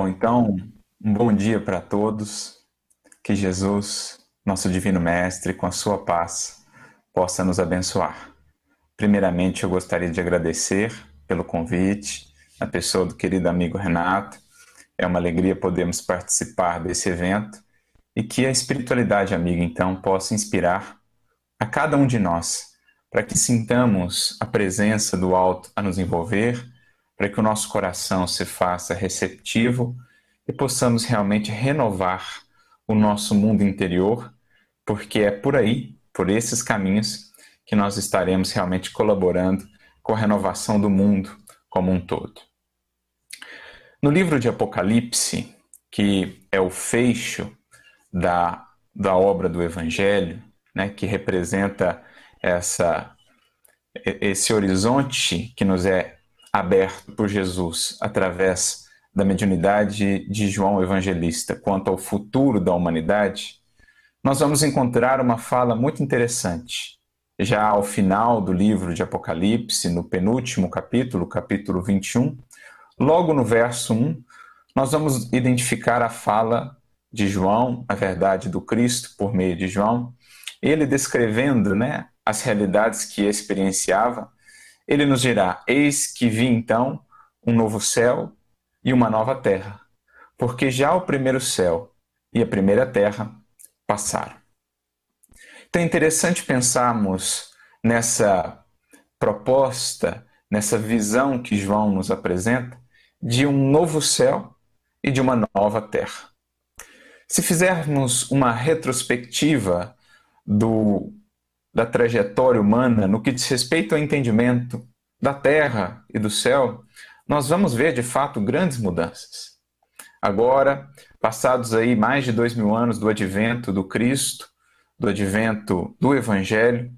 Bom, então, um bom dia para todos. Que Jesus, nosso Divino Mestre, com a sua paz, possa nos abençoar. Primeiramente, eu gostaria de agradecer pelo convite, a pessoa do querido amigo Renato. É uma alegria podermos participar desse evento e que a espiritualidade amiga, então, possa inspirar a cada um de nós, para que sintamos a presença do alto a nos envolver para que o nosso coração se faça receptivo e possamos realmente renovar o nosso mundo interior, porque é por aí, por esses caminhos, que nós estaremos realmente colaborando com a renovação do mundo como um todo. No livro de Apocalipse, que é o fecho da, da obra do Evangelho, né, que representa essa, esse horizonte que nos é aberto por Jesus através da mediunidade de João Evangelista quanto ao futuro da humanidade, nós vamos encontrar uma fala muito interessante. Já ao final do livro de Apocalipse, no penúltimo capítulo, capítulo 21, logo no verso 1, nós vamos identificar a fala de João, a verdade do Cristo por meio de João, ele descrevendo né, as realidades que experienciava ele nos dirá: Eis que vi então um novo céu e uma nova terra, porque já o primeiro céu e a primeira terra passaram. Então é interessante pensarmos nessa proposta, nessa visão que João nos apresenta de um novo céu e de uma nova terra. Se fizermos uma retrospectiva do da trajetória humana no que diz respeito ao entendimento da terra e do céu, nós vamos ver de fato grandes mudanças. Agora, passados aí mais de dois mil anos do advento do Cristo, do advento do Evangelho,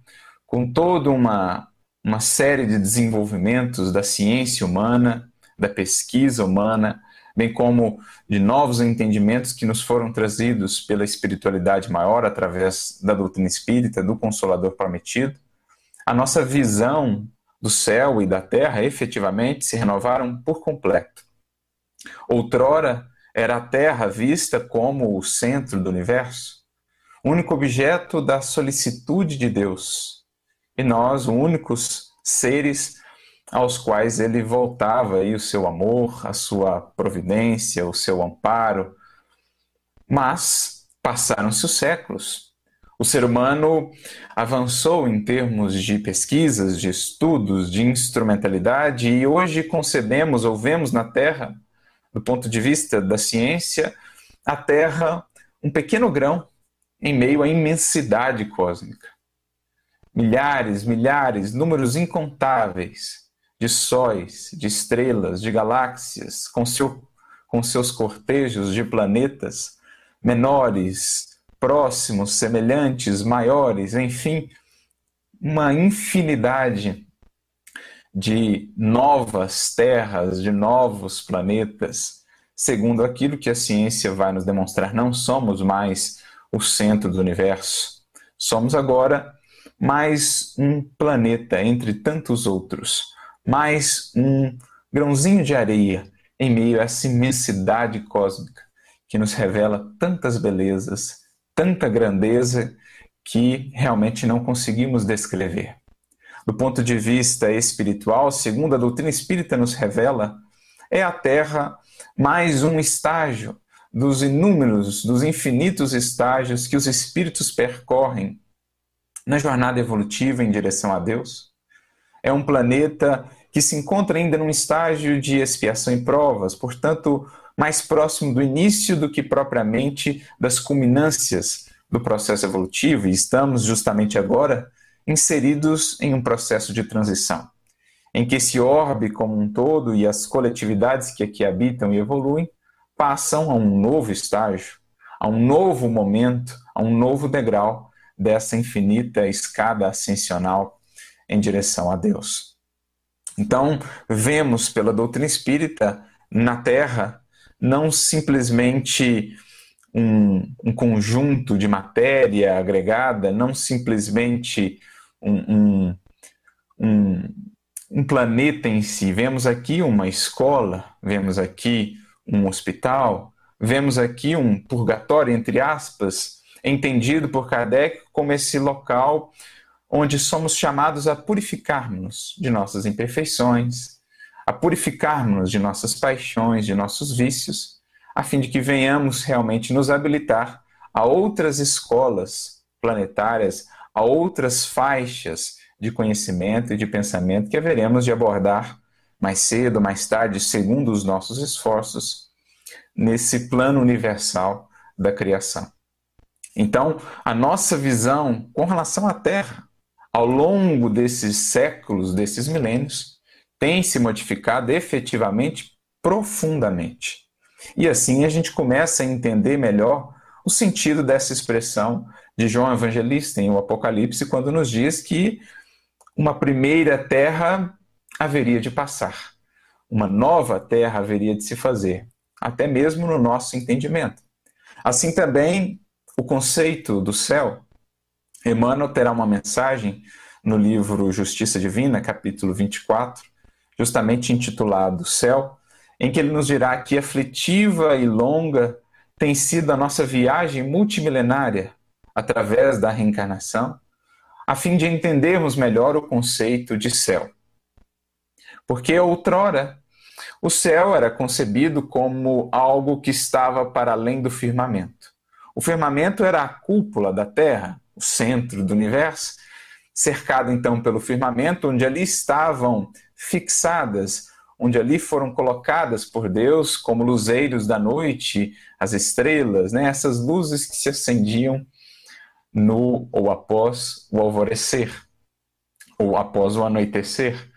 com toda uma, uma série de desenvolvimentos da ciência humana, da pesquisa humana, bem como de novos entendimentos que nos foram trazidos pela espiritualidade maior através da doutrina espírita, do Consolador Prometido, a nossa visão do céu e da terra efetivamente se renovaram por completo. Outrora era a terra vista como o centro do universo, único objeto da solicitude de Deus, e nós, únicos seres aos quais ele voltava aí o seu amor, a sua providência, o seu amparo. Mas passaram-se os séculos. O ser humano avançou em termos de pesquisas, de estudos, de instrumentalidade e hoje concebemos ou vemos na Terra, do ponto de vista da ciência, a Terra um pequeno grão em meio à imensidade cósmica. Milhares, milhares, números incontáveis de sóis, de estrelas, de galáxias, com, seu, com seus cortejos de planetas menores, próximos, semelhantes, maiores, enfim, uma infinidade de novas terras, de novos planetas, segundo aquilo que a ciência vai nos demonstrar. Não somos mais o centro do universo. Somos agora mais um planeta entre tantos outros mais um grãozinho de areia em meio a essa imensidade cósmica que nos revela tantas belezas, tanta grandeza que realmente não conseguimos descrever. Do ponto de vista espiritual, segundo a doutrina espírita nos revela, é a Terra mais um estágio dos inúmeros, dos infinitos estágios que os espíritos percorrem na jornada evolutiva em direção a Deus é um planeta que se encontra ainda num estágio de expiação e provas, portanto, mais próximo do início do que propriamente das culminâncias do processo evolutivo, e estamos justamente agora inseridos em um processo de transição, em que esse orbe como um todo e as coletividades que aqui habitam e evoluem passam a um novo estágio, a um novo momento, a um novo degrau dessa infinita escada ascensional em direção a Deus. Então, vemos pela doutrina espírita na Terra não simplesmente um, um conjunto de matéria agregada, não simplesmente um, um, um, um planeta em si. Vemos aqui uma escola, vemos aqui um hospital, vemos aqui um purgatório, entre aspas, entendido por Kardec como esse local onde somos chamados a purificarmos de nossas imperfeições, a purificarmos de nossas paixões, de nossos vícios, a fim de que venhamos realmente nos habilitar a outras escolas planetárias, a outras faixas de conhecimento e de pensamento que haveremos de abordar mais cedo, mais tarde, segundo os nossos esforços, nesse plano universal da criação. Então, a nossa visão com relação à Terra, ao longo desses séculos, desses milênios, tem se modificado efetivamente profundamente. E assim a gente começa a entender melhor o sentido dessa expressão de João Evangelista em O Apocalipse, quando nos diz que uma primeira terra haveria de passar, uma nova terra haveria de se fazer, até mesmo no nosso entendimento. Assim também o conceito do céu. Emmanuel terá uma mensagem no livro Justiça Divina, capítulo 24, justamente intitulado Céu, em que ele nos dirá que aflitiva e longa tem sido a nossa viagem multimilenária através da reencarnação, a fim de entendermos melhor o conceito de céu. Porque outrora o céu era concebido como algo que estava para além do firmamento. O firmamento era a cúpula da Terra, o centro do universo, cercado então pelo firmamento, onde ali estavam fixadas, onde ali foram colocadas por Deus como luzeiros da noite, as estrelas, né? essas luzes que se acendiam no ou após o alvorecer, ou após o anoitecer.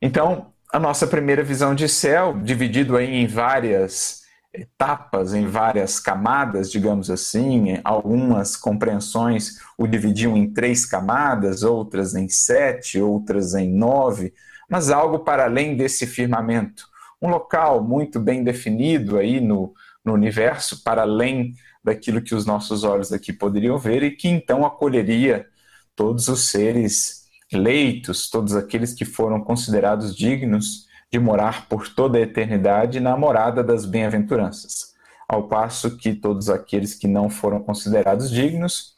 Então, a nossa primeira visão de céu, dividido aí em várias etapas, em várias camadas, digamos assim. Algumas compreensões o dividiam em três camadas, outras em sete, outras em nove, mas algo para além desse firmamento. Um local muito bem definido aí no, no universo, para além daquilo que os nossos olhos aqui poderiam ver e que então acolheria todos os seres eleitos, todos aqueles que foram considerados dignos de morar por toda a eternidade na morada das bem-aventuranças, ao passo que todos aqueles que não foram considerados dignos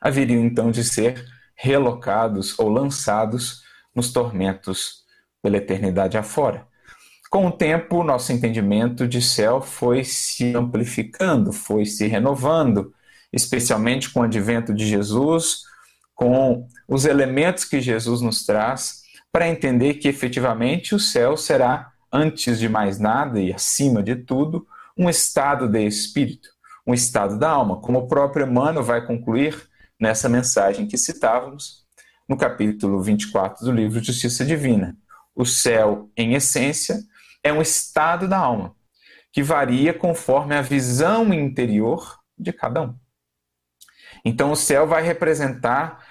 haveriam então de ser relocados ou lançados nos tormentos pela eternidade afora. Com o tempo, nosso entendimento de céu foi se amplificando, foi se renovando, especialmente com o advento de Jesus, com os elementos que Jesus nos traz para entender que efetivamente o céu será, antes de mais nada e acima de tudo, um estado de espírito, um estado da alma, como o próprio Emmanuel vai concluir nessa mensagem que citávamos no capítulo 24 do livro Justiça Divina. O céu, em essência, é um estado da alma, que varia conforme a visão interior de cada um. Então, o céu vai representar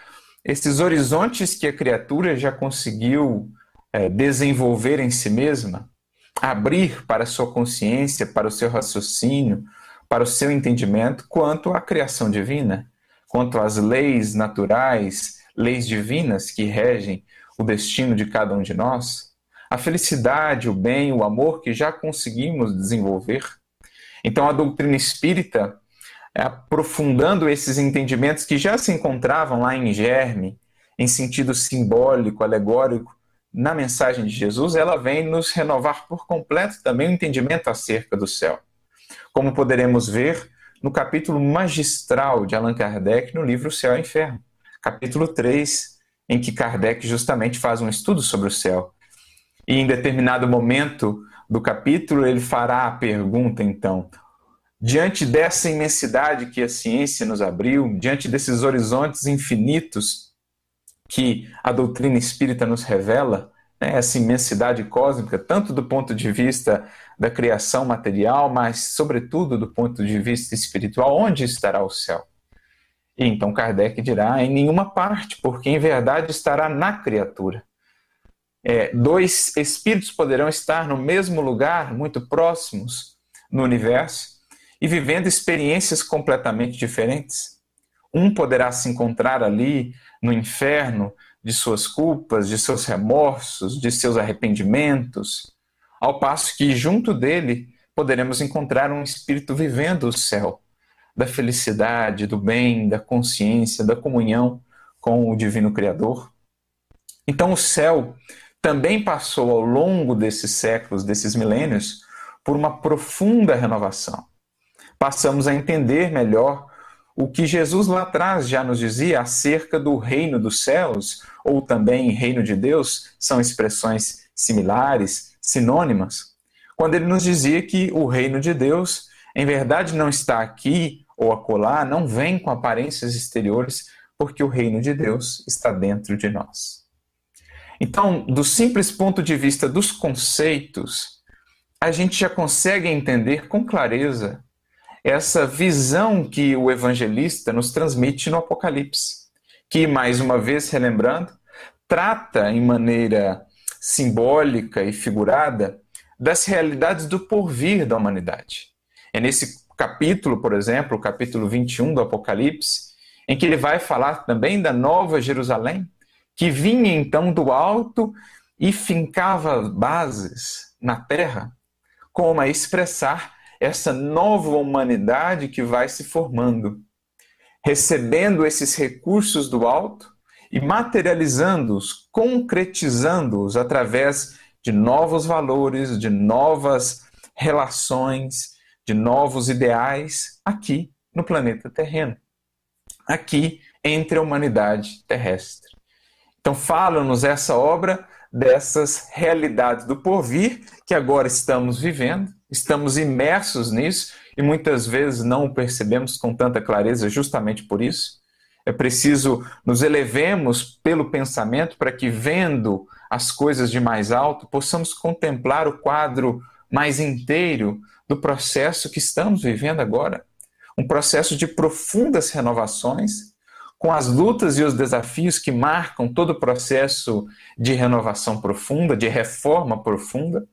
esses horizontes que a criatura já conseguiu é, desenvolver em si mesma, abrir para a sua consciência, para o seu raciocínio, para o seu entendimento quanto à criação divina, quanto às leis naturais, leis divinas que regem o destino de cada um de nós, a felicidade, o bem, o amor que já conseguimos desenvolver. Então a doutrina espírita aprofundando esses entendimentos que já se encontravam lá em germe, em sentido simbólico, alegórico, na mensagem de Jesus, ela vem nos renovar por completo também o entendimento acerca do céu. Como poderemos ver no capítulo magistral de Allan Kardec no livro Céu e Inferno, capítulo 3, em que Kardec justamente faz um estudo sobre o céu. E em determinado momento do capítulo, ele fará a pergunta, então: diante dessa imensidade que a ciência nos abriu, diante desses horizontes infinitos que a doutrina espírita nos revela, né, essa imensidade cósmica, tanto do ponto de vista da criação material, mas, sobretudo, do ponto de vista espiritual, onde estará o céu? E então Kardec dirá: em nenhuma parte, porque em verdade estará na criatura. É, dois espíritos poderão estar no mesmo lugar, muito próximos no universo, e vivendo experiências completamente diferentes. Um poderá se encontrar ali no inferno de suas culpas, de seus remorsos, de seus arrependimentos, ao passo que junto dele poderemos encontrar um espírito vivendo o céu, da felicidade, do bem, da consciência, da comunhão com o Divino Criador. Então, o céu também passou ao longo desses séculos, desses milênios, por uma profunda renovação. Passamos a entender melhor o que Jesus lá atrás já nos dizia acerca do reino dos céus, ou também reino de Deus, são expressões similares, sinônimas, quando ele nos dizia que o reino de Deus, em verdade, não está aqui ou acolá, não vem com aparências exteriores, porque o reino de Deus está dentro de nós. Então, do simples ponto de vista dos conceitos, a gente já consegue entender com clareza essa visão que o evangelista nos transmite no Apocalipse, que, mais uma vez relembrando, trata em maneira simbólica e figurada das realidades do porvir da humanidade. É nesse capítulo, por exemplo, o capítulo 21 do Apocalipse, em que ele vai falar também da nova Jerusalém, que vinha então do alto e fincava bases na terra, como a expressar essa nova humanidade que vai se formando, recebendo esses recursos do alto e materializando-os, concretizando-os através de novos valores, de novas relações, de novos ideais aqui no planeta terreno, aqui entre a humanidade terrestre. Então, fala-nos essa obra dessas realidades do porvir que agora estamos vivendo estamos imersos nisso e muitas vezes não o percebemos com tanta clareza justamente por isso. É preciso nos elevemos pelo pensamento para que, vendo as coisas de mais alto, possamos contemplar o quadro mais inteiro do processo que estamos vivendo agora. Um processo de profundas renovações, com as lutas e os desafios que marcam todo o processo de renovação profunda, de reforma profunda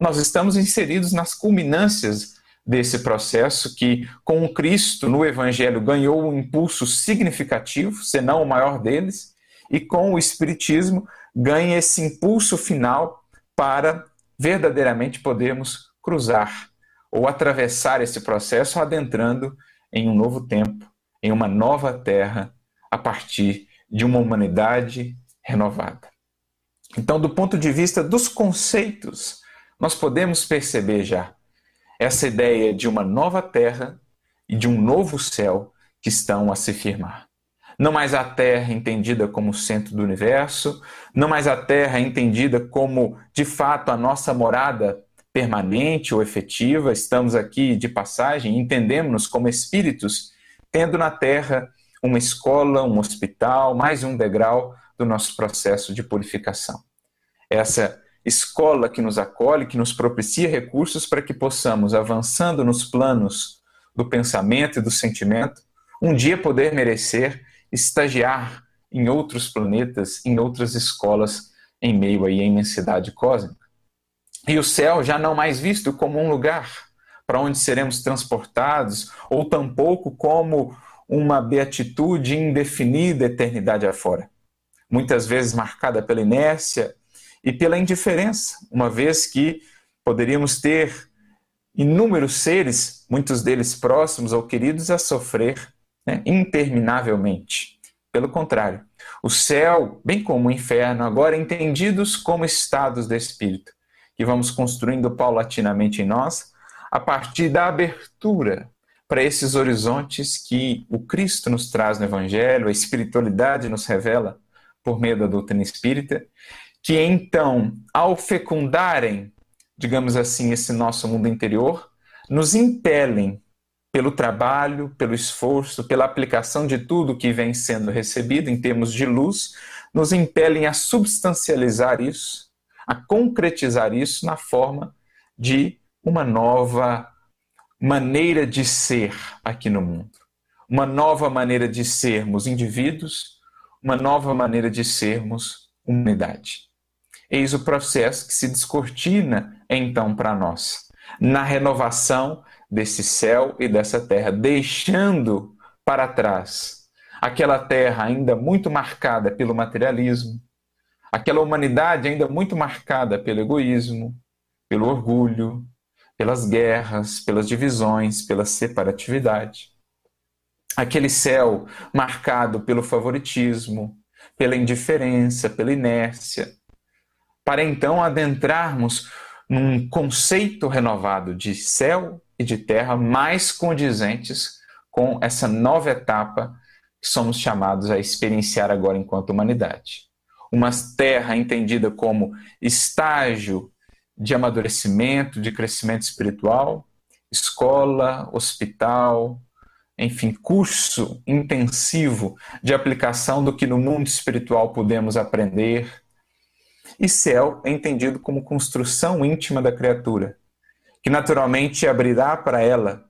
nós estamos inseridos nas culminâncias desse processo que, com o Cristo no Evangelho, ganhou um impulso significativo, senão o maior deles, e com o Espiritismo ganha esse impulso final para verdadeiramente podermos cruzar ou atravessar esse processo adentrando em um novo tempo, em uma nova terra, a partir de uma humanidade renovada. Então, do ponto de vista dos conceitos nós podemos perceber já essa ideia de uma nova terra e de um novo céu que estão a se firmar. Não mais a Terra entendida como centro do universo, não mais a Terra entendida como, de fato, a nossa morada permanente ou efetiva, estamos aqui de passagem, entendemos-nos como espíritos, tendo na Terra uma escola, um hospital, mais um degrau do nosso processo de purificação. Essa escola que nos acolhe, que nos propicia recursos para que possamos, avançando nos planos do pensamento e do sentimento, um dia poder merecer estagiar em outros planetas, em outras escolas, em meio à imensidade cósmica. E o céu já não mais visto como um lugar para onde seremos transportados, ou tampouco como uma beatitude indefinida eternidade afora. Muitas vezes marcada pela inércia e pela indiferença, uma vez que poderíamos ter inúmeros seres, muitos deles próximos ou queridos, a sofrer né, interminavelmente. Pelo contrário, o céu, bem como o inferno, agora entendidos como estados de espírito, que vamos construindo paulatinamente em nós, a partir da abertura para esses horizontes que o Cristo nos traz no Evangelho, a espiritualidade nos revela por meio da doutrina espírita, que então, ao fecundarem, digamos assim, esse nosso mundo interior, nos impelem pelo trabalho, pelo esforço, pela aplicação de tudo que vem sendo recebido em termos de luz, nos impelem a substancializar isso, a concretizar isso na forma de uma nova maneira de ser aqui no mundo. Uma nova maneira de sermos indivíduos, uma nova maneira de sermos humanidade. Eis o processo que se descortina então para nós, na renovação desse céu e dessa terra, deixando para trás aquela terra ainda muito marcada pelo materialismo, aquela humanidade ainda muito marcada pelo egoísmo, pelo orgulho, pelas guerras, pelas divisões, pela separatividade. Aquele céu marcado pelo favoritismo, pela indiferença, pela inércia, para então adentrarmos num conceito renovado de céu e de terra mais condizentes com essa nova etapa que somos chamados a experienciar agora enquanto humanidade. Uma terra entendida como estágio de amadurecimento, de crescimento espiritual, escola, hospital, enfim, curso intensivo de aplicação do que no mundo espiritual podemos aprender. E céu é entendido como construção íntima da criatura, que naturalmente abrirá para ela,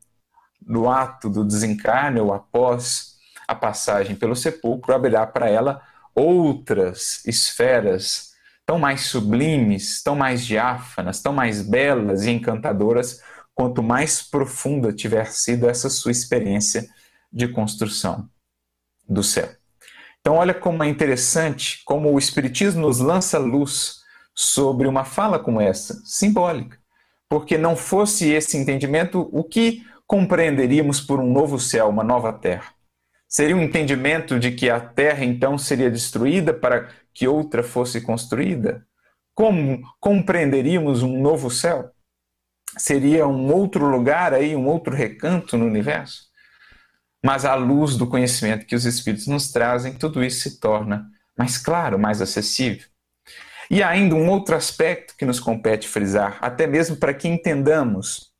no ato do desencarne ou após a passagem pelo sepulcro, abrirá para ela outras esferas tão mais sublimes, tão mais diáfanas, tão mais belas e encantadoras, quanto mais profunda tiver sido essa sua experiência de construção do céu. Então, olha como é interessante como o Espiritismo nos lança luz sobre uma fala como essa, simbólica. Porque não fosse esse entendimento, o que compreenderíamos por um novo céu, uma nova terra? Seria um entendimento de que a terra então seria destruída para que outra fosse construída? Como compreenderíamos um novo céu? Seria um outro lugar aí, um outro recanto no universo? Mas à luz do conhecimento que os Espíritos nos trazem, tudo isso se torna mais claro, mais acessível. E ainda um outro aspecto que nos compete frisar, até mesmo para que entendamos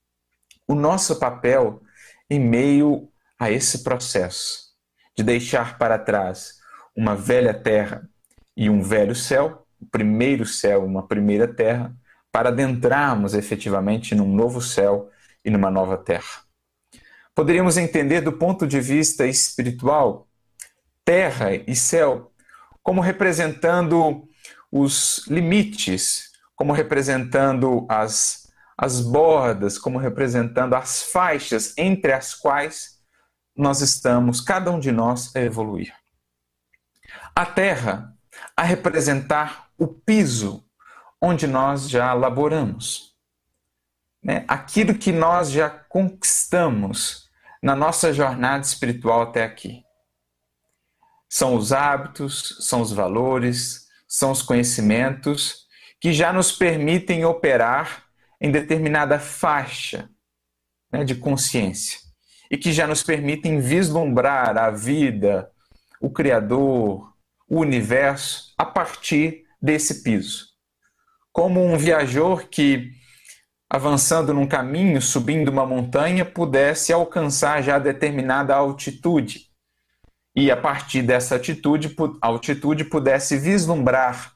o nosso papel em meio a esse processo de deixar para trás uma velha terra e um velho céu, o primeiro céu, uma primeira terra, para adentrarmos efetivamente num novo céu e numa nova terra. Poderíamos entender do ponto de vista espiritual terra e céu como representando os limites, como representando as, as bordas, como representando as faixas entre as quais nós estamos, cada um de nós, a evoluir. A terra a representar o piso onde nós já laboramos. Né? Aquilo que nós já conquistamos na nossa jornada espiritual até aqui. São os hábitos, são os valores, são os conhecimentos que já nos permitem operar em determinada faixa né, de consciência e que já nos permitem vislumbrar a vida, o Criador, o universo a partir desse piso. Como um viajor que, avançando num caminho, subindo uma montanha, pudesse alcançar já determinada altitude e a partir dessa atitude, altitude pudesse vislumbrar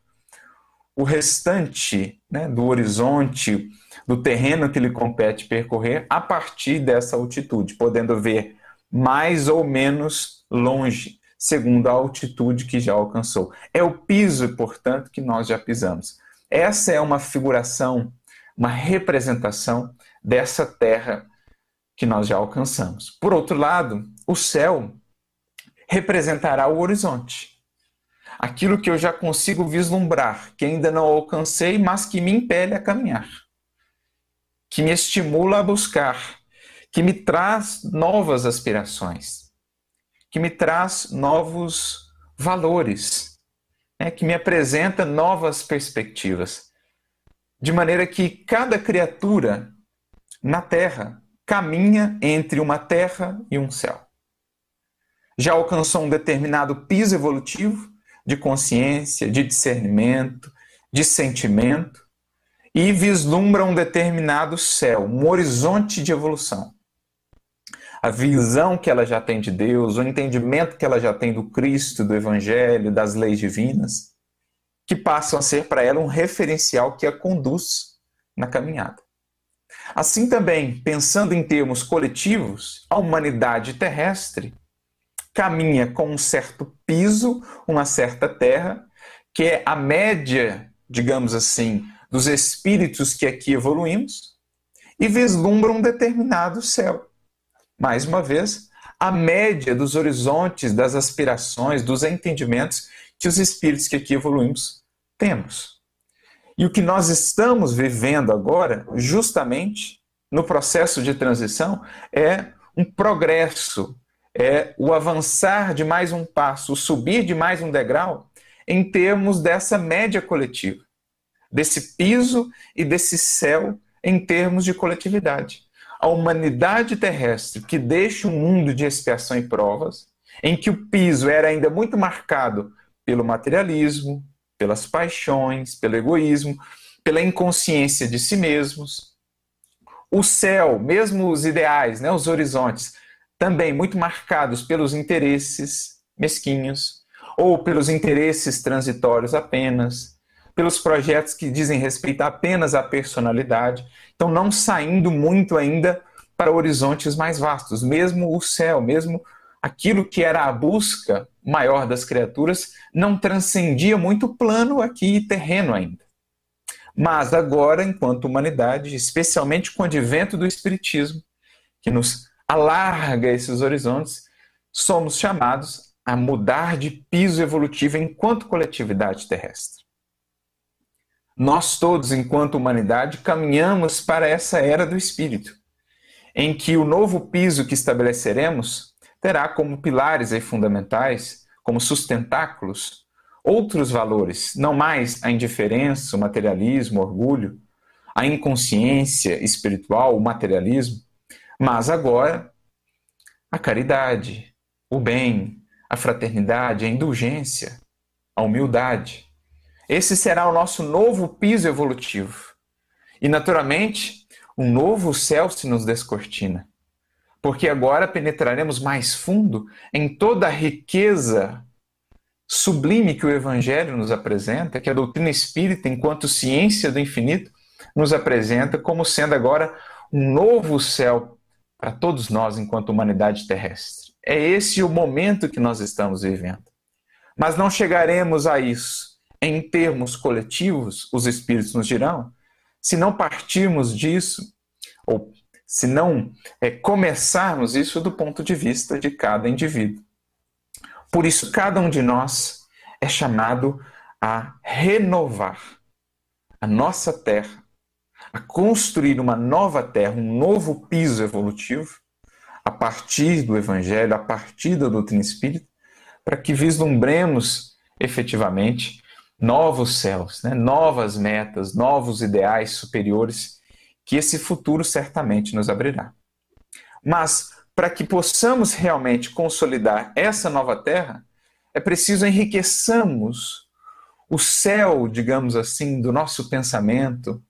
o restante né, do horizonte, do terreno que lhe compete percorrer, a partir dessa altitude, podendo ver mais ou menos longe, segundo a altitude que já alcançou. É o piso, portanto, que nós já pisamos. Essa é uma figuração, uma representação dessa terra que nós já alcançamos. Por outro lado, o céu representará o horizonte. Aquilo que eu já consigo vislumbrar, que ainda não alcancei, mas que me impele a caminhar, que me estimula a buscar, que me traz novas aspirações, que me traz novos valores, né? que me apresenta novas perspectivas. De maneira que cada criatura na Terra caminha entre uma terra e um céu já alcançou um determinado piso evolutivo de consciência, de discernimento, de sentimento e vislumbra um determinado céu, um horizonte de evolução. A visão que ela já tem de Deus, o entendimento que ela já tem do Cristo, do Evangelho, das leis divinas, que passam a ser para ela um referencial que a conduz na caminhada. Assim também, pensando em termos coletivos, a humanidade terrestre caminha com um certo piso, uma certa terra, que é a média, digamos assim, dos espíritos que aqui evoluímos, e vislumbra um determinado céu. Mais uma vez, a média dos horizontes, das aspirações, dos entendimentos que os espíritos que aqui evoluímos temos. E o que nós estamos vivendo agora, justamente, no processo de transição é um progresso, é o avançar de mais um passo, o subir de mais um degrau em termos dessa média coletiva, desse piso e desse céu em termos de coletividade. A humanidade terrestre que deixa um mundo de expiação e provas, em que o piso era ainda muito marcado pelo materialismo, pelas paixões, pelo egoísmo, pela inconsciência de si mesmos. O céu, mesmo os ideais, né, os horizontes, também muito marcados pelos interesses mesquinhos ou pelos interesses transitórios apenas, pelos projetos que dizem respeito apenas à personalidade, então não saindo muito ainda para horizontes mais vastos, mesmo o céu, mesmo aquilo que era a busca maior das criaturas, não transcendia muito plano aqui terreno ainda. Mas agora, enquanto humanidade, especialmente com o advento do Espiritismo, que nos alarga esses horizontes, somos chamados a mudar de piso evolutivo enquanto coletividade terrestre. Nós todos, enquanto humanidade, caminhamos para essa era do Espírito, em que o novo piso que estabeleceremos terá como pilares e fundamentais, como sustentáculos, outros valores, não mais a indiferença, o materialismo, o orgulho, a inconsciência espiritual, o materialismo, mas agora a caridade, o bem, a fraternidade, a indulgência, a humildade. Esse será o nosso novo piso evolutivo. E, naturalmente, um novo céu se nos descortina. Porque agora penetraremos mais fundo em toda a riqueza sublime que o Evangelho nos apresenta, que a doutrina espírita, enquanto ciência do infinito, nos apresenta como sendo agora um novo céu para todos nós enquanto humanidade terrestre. É esse o momento que nós estamos vivendo. Mas não chegaremos a isso em termos coletivos, os espíritos nos dirão, se não partirmos disso, ou se não é, começarmos isso do ponto de vista de cada indivíduo. Por isso, cada um de nós é chamado a renovar a nossa terra, a construir uma nova terra, um novo piso evolutivo, a partir do Evangelho, a partir da doutrina espírita, para que vislumbremos efetivamente novos céus, né? novas metas, novos ideais superiores, que esse futuro certamente nos abrirá. Mas para que possamos realmente consolidar essa nova terra, é preciso enriqueçamos o céu, digamos assim, do nosso pensamento,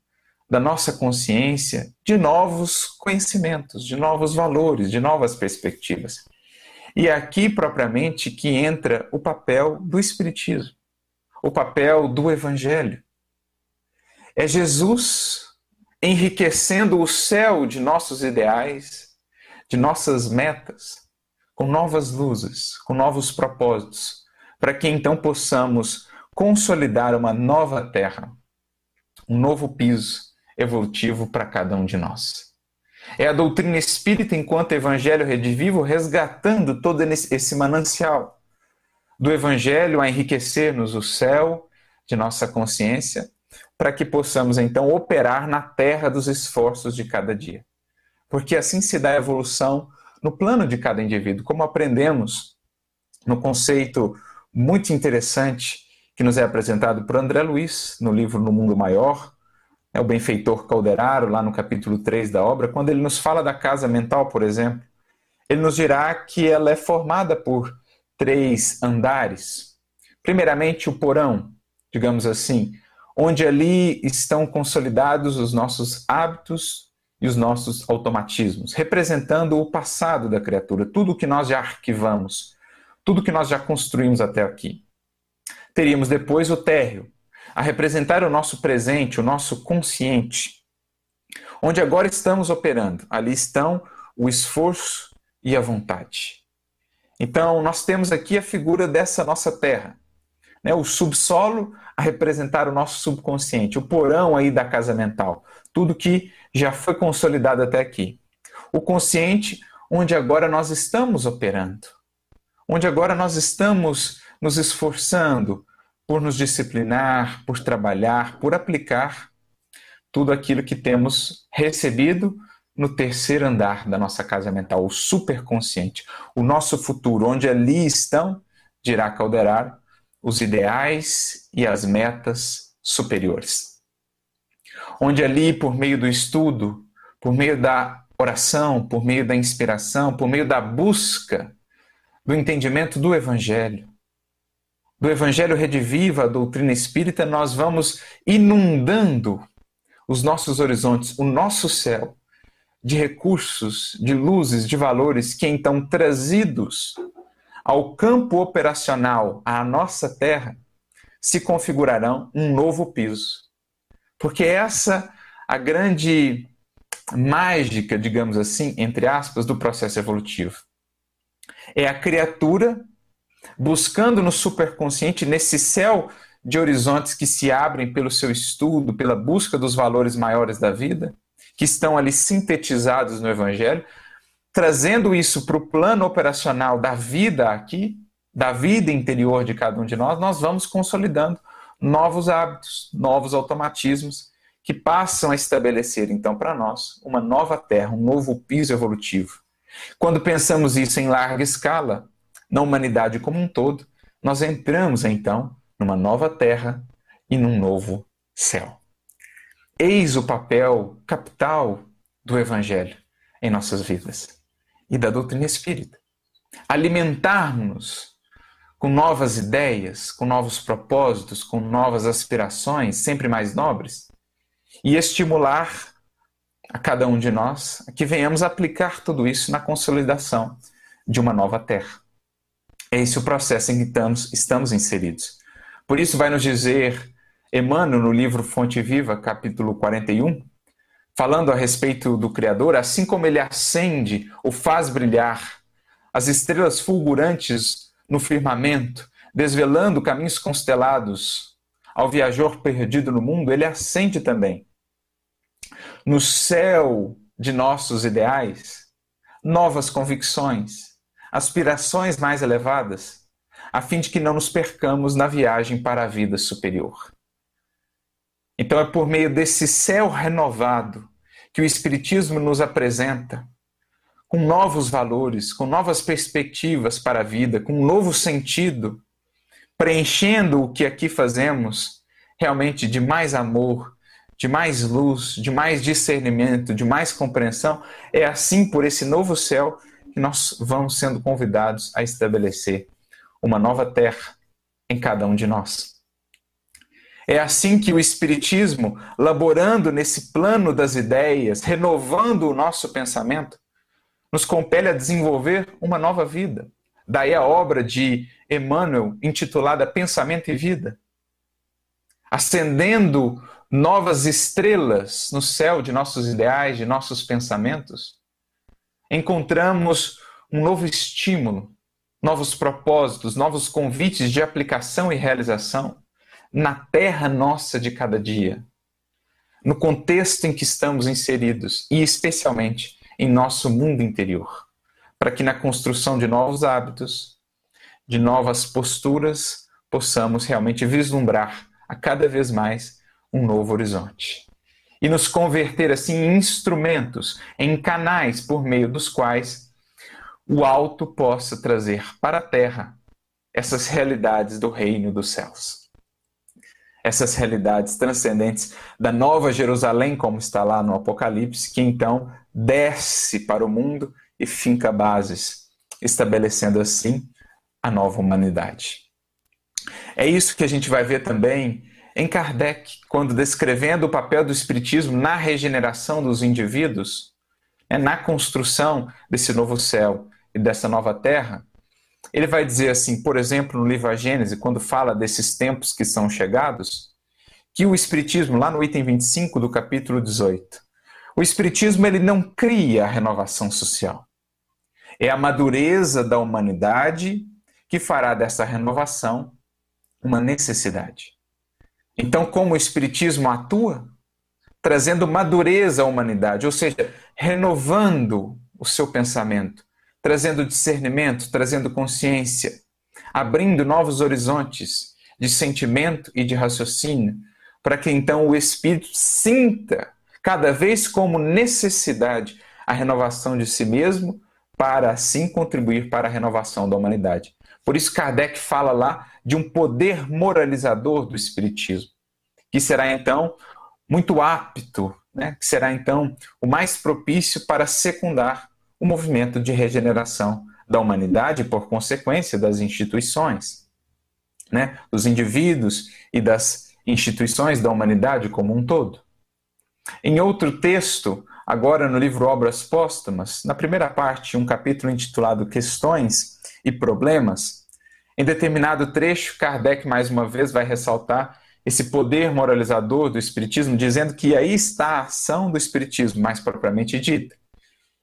da nossa consciência, de novos conhecimentos, de novos valores, de novas perspectivas. E é aqui propriamente que entra o papel do Espiritismo, o papel do Evangelho. É Jesus enriquecendo o céu de nossos ideais, de nossas metas, com novas luzes, com novos propósitos, para que então possamos consolidar uma nova terra, um novo piso evolutivo para cada um de nós. É a doutrina espírita, enquanto evangelho redivivo, resgatando todo esse manancial do evangelho a enriquecer-nos o céu de nossa consciência, para que possamos então operar na terra dos esforços de cada dia porque assim se dá a evolução no plano de cada indivíduo, como aprendemos no conceito muito interessante que nos é apresentado por André Luiz no livro No Mundo Maior, é o benfeitor Calderaro, lá no capítulo 3 da obra, quando ele nos fala da casa mental, por exemplo, ele nos dirá que ela é formada por três andares. Primeiramente, o porão, digamos assim, onde ali estão consolidados os nossos hábitos, e os nossos automatismos, representando o passado da criatura, tudo que nós já arquivamos, tudo que nós já construímos até aqui. Teríamos depois o térreo, a representar o nosso presente, o nosso consciente, onde agora estamos operando. Ali estão o esforço e a vontade. Então, nós temos aqui a figura dessa nossa terra, né? o subsolo a representar o nosso subconsciente, o porão aí da casa mental, tudo que já foi consolidado até aqui. O consciente, onde agora nós estamos operando, onde agora nós estamos nos esforçando por nos disciplinar, por trabalhar, por aplicar tudo aquilo que temos recebido no terceiro andar da nossa casa mental, o superconsciente, o nosso futuro, onde ali estão, dirá Calderaro, os ideais e as metas superiores. Onde ali, por meio do estudo, por meio da oração, por meio da inspiração, por meio da busca do entendimento do Evangelho, do Evangelho rediviva, a doutrina espírita, nós vamos inundando os nossos horizontes, o nosso céu, de recursos, de luzes, de valores que então trazidos ao campo operacional, à nossa terra, se configurarão um novo piso. Porque essa a grande mágica, digamos assim, entre aspas, do processo evolutivo. É a criatura buscando no superconsciente, nesse céu de horizontes que se abrem pelo seu estudo, pela busca dos valores maiores da vida, que estão ali sintetizados no Evangelho, trazendo isso para o plano operacional da vida aqui, da vida interior de cada um de nós, nós vamos consolidando novos hábitos, novos automatismos que passam a estabelecer, então, para nós uma nova terra, um novo piso evolutivo. Quando pensamos isso em larga escala, na humanidade como um todo, nós entramos, então, numa nova terra e num novo céu. Eis o papel capital do Evangelho em nossas vidas e da doutrina espírita. Alimentar-nos com novas ideias, com novos propósitos, com novas aspirações, sempre mais nobres, e estimular a cada um de nós que venhamos aplicar tudo isso na consolidação de uma nova terra. É esse o processo em que estamos, estamos inseridos. Por isso, vai nos dizer Emmanuel, no livro Fonte Viva, capítulo 41, falando a respeito do Criador, assim como ele acende ou faz brilhar as estrelas fulgurantes no firmamento, desvelando caminhos constelados ao viajor perdido no mundo, ele acende também no céu de nossos ideais novas convicções, aspirações mais elevadas, a fim de que não nos percamos na viagem para a vida superior. Então é por meio desse céu renovado que o Espiritismo nos apresenta, com novos valores, com novas perspectivas para a vida, com um novo sentido, preenchendo o que aqui fazemos realmente de mais amor, de mais luz, de mais discernimento, de mais compreensão. É assim, por esse novo céu, que nós vamos sendo convidados a estabelecer uma nova terra em cada um de nós. É assim que o Espiritismo, laborando nesse plano das ideias, renovando o nosso pensamento, nos compele a desenvolver uma nova vida. Daí a obra de Emmanuel, intitulada Pensamento e Vida. Acendendo novas estrelas no céu de nossos ideais, de nossos pensamentos, encontramos um novo estímulo, novos propósitos, novos convites de aplicação e realização na terra nossa de cada dia, no contexto em que estamos inseridos e especialmente em nosso mundo interior, para que na construção de novos hábitos, de novas posturas, possamos realmente vislumbrar a cada vez mais um novo horizonte. E nos converter assim em instrumentos, em canais por meio dos quais o alto possa trazer para a terra essas realidades do reino dos céus essas realidades transcendentes da Nova Jerusalém, como está lá no Apocalipse, que então desce para o mundo e finca bases, estabelecendo assim a nova humanidade. É isso que a gente vai ver também em Kardec, quando descrevendo o papel do Espiritismo na regeneração dos indivíduos, né, na construção desse novo céu e dessa nova terra, ele vai dizer assim, por exemplo, no livro A Gênese, quando fala desses tempos que são chegados, que o Espiritismo, lá no item 25 do capítulo 18, o Espiritismo ele não cria a renovação social. É a madureza da humanidade que fará dessa renovação uma necessidade. Então, como o Espiritismo atua? Trazendo madureza à humanidade, ou seja, renovando o seu pensamento, trazendo discernimento, trazendo consciência, abrindo novos horizontes de sentimento e de raciocínio, para que então o espírito sinta cada vez como necessidade a renovação de si mesmo, para assim contribuir para a renovação da humanidade. Por isso, Kardec fala lá de um poder moralizador do Espiritismo, que será então muito apto, né? que será então o mais propício para secundar o movimento de regeneração da humanidade por consequência, das instituições, né? dos indivíduos e das instituições da humanidade como um todo. Em outro texto, agora no livro Obras Póstumas, na primeira parte, um capítulo intitulado Questões e Problemas, em determinado trecho, Kardec mais uma vez vai ressaltar esse poder moralizador do Espiritismo, dizendo que aí está a ação do Espiritismo, mais propriamente dita.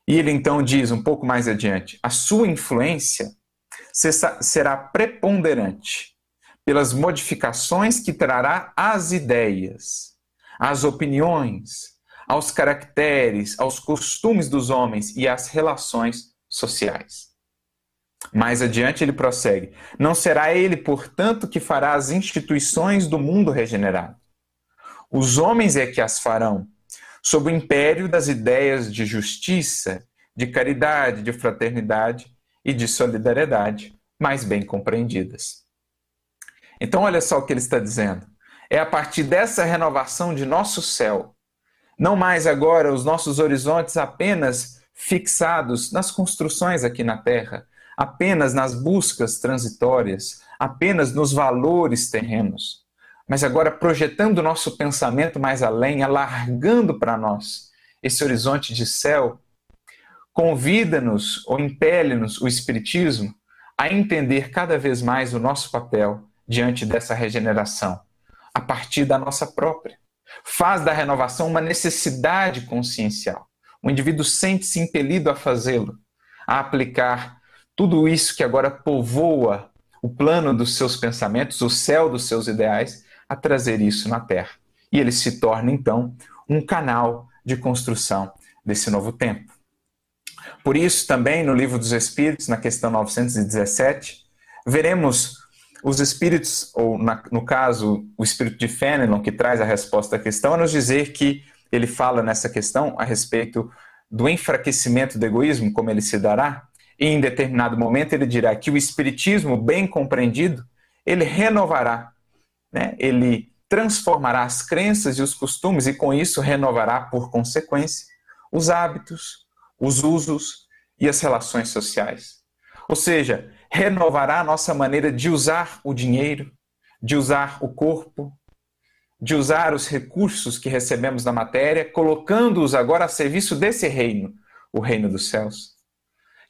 E ele então diz, um pouco mais adiante, a sua influência será preponderante pelas modificações que trará às ideias, às opiniões, aos caracteres, aos costumes dos homens e às relações sociais. Mais adiante ele prossegue: Não será ele, portanto, que fará as instituições do mundo regenerado. Os homens é que as farão, sob o império das ideias de justiça, de caridade, de fraternidade e de solidariedade, mais bem compreendidas. Então, olha só o que ele está dizendo. É a partir dessa renovação de nosso céu, não mais agora os nossos horizontes apenas fixados nas construções aqui na Terra, apenas nas buscas transitórias, apenas nos valores terrenos, mas agora projetando o nosso pensamento mais além, alargando para nós esse horizonte de céu, convida-nos ou impele-nos o Espiritismo a entender cada vez mais o nosso papel diante dessa regeneração, a partir da nossa própria. Faz da renovação uma necessidade consciencial. O indivíduo sente-se impelido a fazê-lo, a aplicar tudo isso que agora povoa o plano dos seus pensamentos, o céu dos seus ideais, a trazer isso na Terra. E ele se torna, então, um canal de construção desse novo tempo. Por isso, também no Livro dos Espíritos, na questão 917, veremos os espíritos, ou na, no caso, o espírito de Fenelon, que traz a resposta à questão, a nos dizer que ele fala nessa questão a respeito do enfraquecimento do egoísmo, como ele se dará, e em determinado momento ele dirá que o espiritismo bem compreendido, ele renovará, né? ele transformará as crenças e os costumes e com isso renovará por consequência os hábitos, os usos e as relações sociais. Ou seja, renovará a nossa maneira de usar o dinheiro, de usar o corpo, de usar os recursos que recebemos da matéria, colocando-os agora a serviço desse reino, o reino dos céus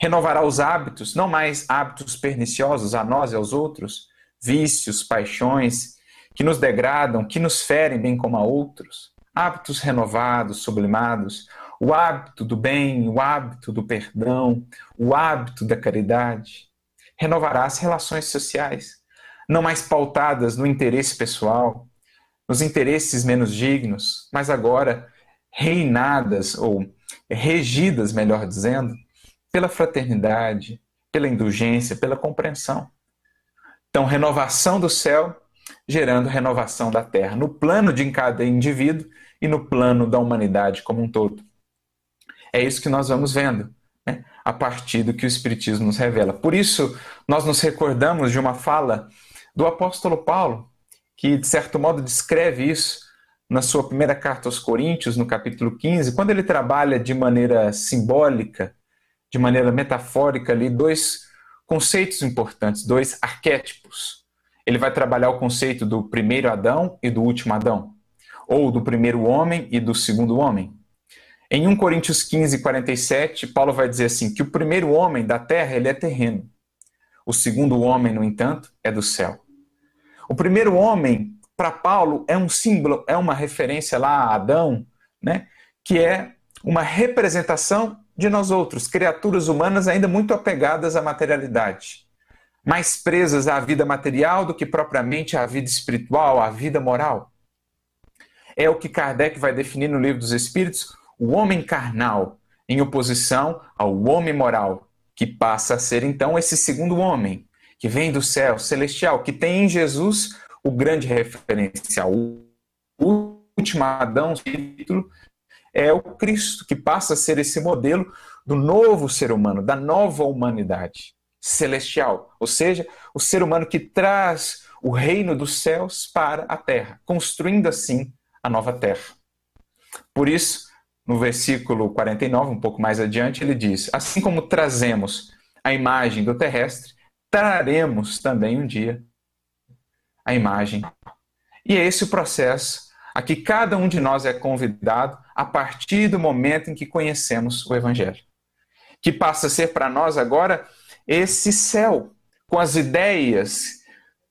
renovará os hábitos, não mais hábitos perniciosos a nós e aos outros, vícios, paixões que nos degradam, que nos ferem bem como a outros, hábitos renovados, sublimados, o hábito do bem, o hábito do perdão, o hábito da caridade. Renovará as relações sociais, não mais pautadas no interesse pessoal, nos interesses menos dignos, mas agora reinadas ou regidas, melhor dizendo, pela fraternidade, pela indulgência, pela compreensão. Então, renovação do céu gerando renovação da terra, no plano de cada indivíduo e no plano da humanidade como um todo. É isso que nós vamos vendo, né? a partir do que o Espiritismo nos revela. Por isso, nós nos recordamos de uma fala do apóstolo Paulo, que de certo modo descreve isso na sua primeira carta aos Coríntios, no capítulo 15, quando ele trabalha de maneira simbólica de maneira metafórica ali dois conceitos importantes, dois arquétipos. Ele vai trabalhar o conceito do primeiro Adão e do último Adão, ou do primeiro homem e do segundo homem. Em 1 Coríntios 15, 47, Paulo vai dizer assim: que o primeiro homem da terra ele é terreno. O segundo homem, no entanto, é do céu. O primeiro homem, para Paulo, é um símbolo, é uma referência lá a Adão, né? que é uma representação de nós outros, criaturas humanas ainda muito apegadas à materialidade, mais presas à vida material do que propriamente à vida espiritual, à vida moral. É o que Kardec vai definir no Livro dos Espíritos, o homem carnal, em oposição ao homem moral, que passa a ser então esse segundo homem, que vem do céu celestial, que tem em Jesus o grande referencial, o último Adão, título é o Cristo, que passa a ser esse modelo do novo ser humano, da nova humanidade celestial, ou seja, o ser humano que traz o reino dos céus para a terra, construindo assim a nova terra. Por isso, no versículo 49, um pouco mais adiante, ele diz: Assim como trazemos a imagem do terrestre, traremos também um dia a imagem. E é esse o processo a que cada um de nós é convidado a partir do momento em que conhecemos o Evangelho. Que passa a ser para nós agora esse céu, com as ideias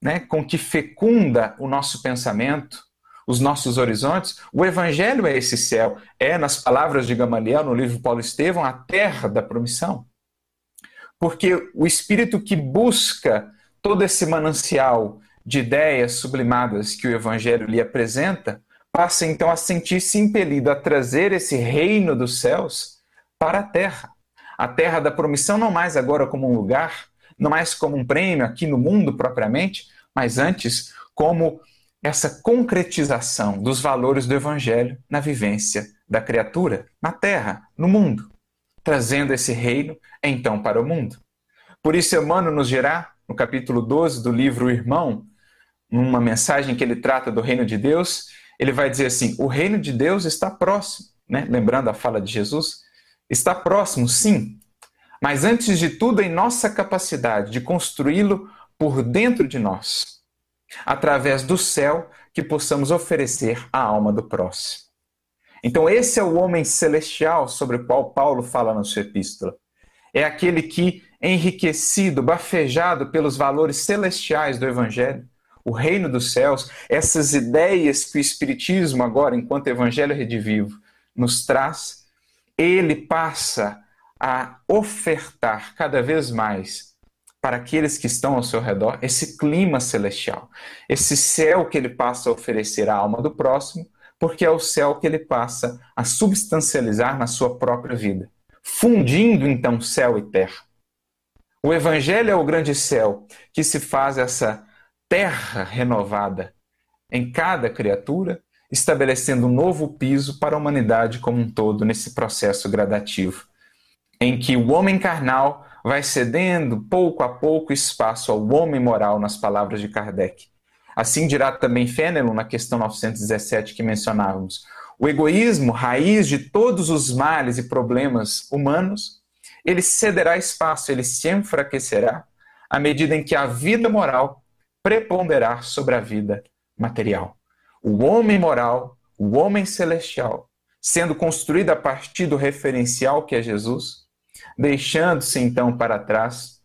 né, com que fecunda o nosso pensamento, os nossos horizontes. O Evangelho é esse céu, é, nas palavras de Gamaliel, no livro Paulo Estevão, a terra da promissão. Porque o espírito que busca todo esse manancial de ideias sublimadas que o Evangelho lhe apresenta, passa então a sentir-se impelido a trazer esse reino dos céus para a terra. A terra da promissão, não mais agora como um lugar, não mais como um prêmio aqui no mundo propriamente, mas antes como essa concretização dos valores do Evangelho na vivência da criatura, na terra, no mundo, trazendo esse reino então para o mundo. Por isso, Emmanuel nos dirá, no capítulo 12 do livro Irmão, numa mensagem que ele trata do reino de Deus, ele vai dizer assim: o reino de Deus está próximo, né? lembrando a fala de Jesus, está próximo, sim, mas antes de tudo em nossa capacidade de construí-lo por dentro de nós através do céu que possamos oferecer à alma do próximo. Então, esse é o homem celestial sobre o qual Paulo fala na sua epístola. É aquele que, enriquecido, bafejado pelos valores celestiais do Evangelho, o reino dos céus, essas ideias que o Espiritismo, agora, enquanto Evangelho redivivo, nos traz, ele passa a ofertar cada vez mais para aqueles que estão ao seu redor esse clima celestial, esse céu que ele passa a oferecer à alma do próximo, porque é o céu que ele passa a substancializar na sua própria vida, fundindo então céu e terra. O Evangelho é o grande céu que se faz essa terra renovada em cada criatura, estabelecendo um novo piso para a humanidade como um todo nesse processo gradativo, em que o homem carnal vai cedendo pouco a pouco espaço ao homem moral, nas palavras de Kardec. Assim dirá também Fenelon na questão 917 que mencionávamos. O egoísmo, raiz de todos os males e problemas humanos, ele cederá espaço, ele se enfraquecerá à medida em que a vida moral preponderar sobre a vida material. O homem moral, o homem celestial, sendo construído a partir do referencial que é Jesus, deixando-se então para trás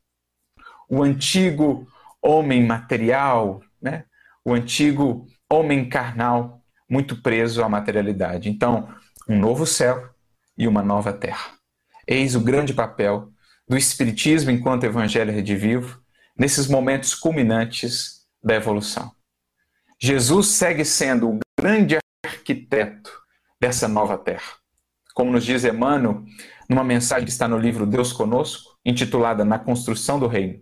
o antigo homem material, né? o antigo homem carnal, muito preso à materialidade. Então, um novo céu e uma nova terra. Eis o grande papel do Espiritismo enquanto Evangelho redivivo nesses momentos culminantes da evolução. Jesus segue sendo o grande arquiteto dessa nova terra. Como nos diz Emmanuel, numa mensagem que está no livro Deus Conosco, intitulada Na Construção do Reino.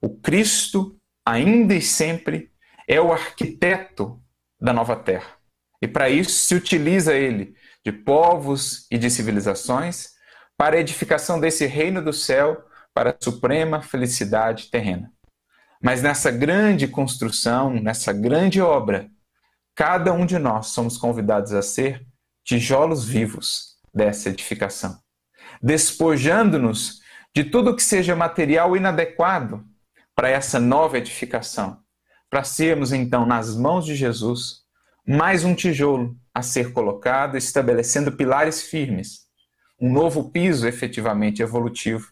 O Cristo, ainda e sempre, é o arquiteto da nova terra. E para isso se utiliza ele de povos e de civilizações para a edificação desse reino do céu para a suprema felicidade terrena. Mas nessa grande construção, nessa grande obra, cada um de nós somos convidados a ser tijolos vivos dessa edificação despojando-nos de tudo que seja material inadequado para essa nova edificação, para sermos então nas mãos de Jesus mais um tijolo a ser colocado, estabelecendo pilares firmes, um novo piso efetivamente evolutivo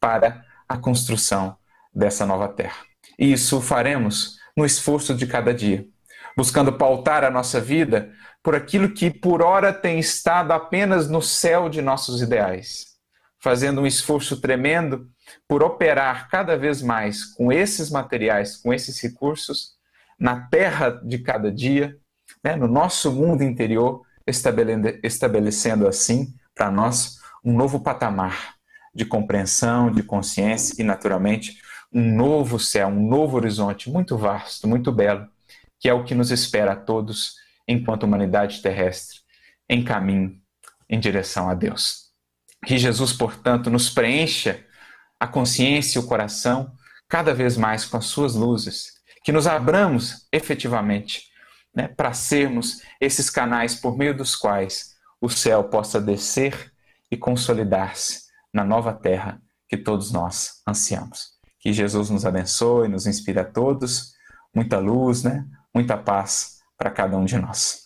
para a construção dessa nova terra. E isso faremos no esforço de cada dia, buscando pautar a nossa vida por aquilo que por ora tem estado apenas no céu de nossos ideais, fazendo um esforço tremendo por operar cada vez mais com esses materiais, com esses recursos, na terra de cada dia, né, no nosso mundo interior, estabelecendo assim para nós um novo patamar de compreensão, de consciência e, naturalmente, um novo céu, um novo horizonte muito vasto, muito belo, que é o que nos espera a todos enquanto humanidade terrestre, em caminho, em direção a Deus. Que Jesus, portanto, nos preencha a consciência e o coração cada vez mais com as suas luzes, que nos abramos efetivamente né, para sermos esses canais por meio dos quais o céu possa descer e consolidar-se na nova terra que todos nós ansiamos. Que Jesus nos abençoe, nos inspire a todos, muita luz, né? muita paz para cada um de nós.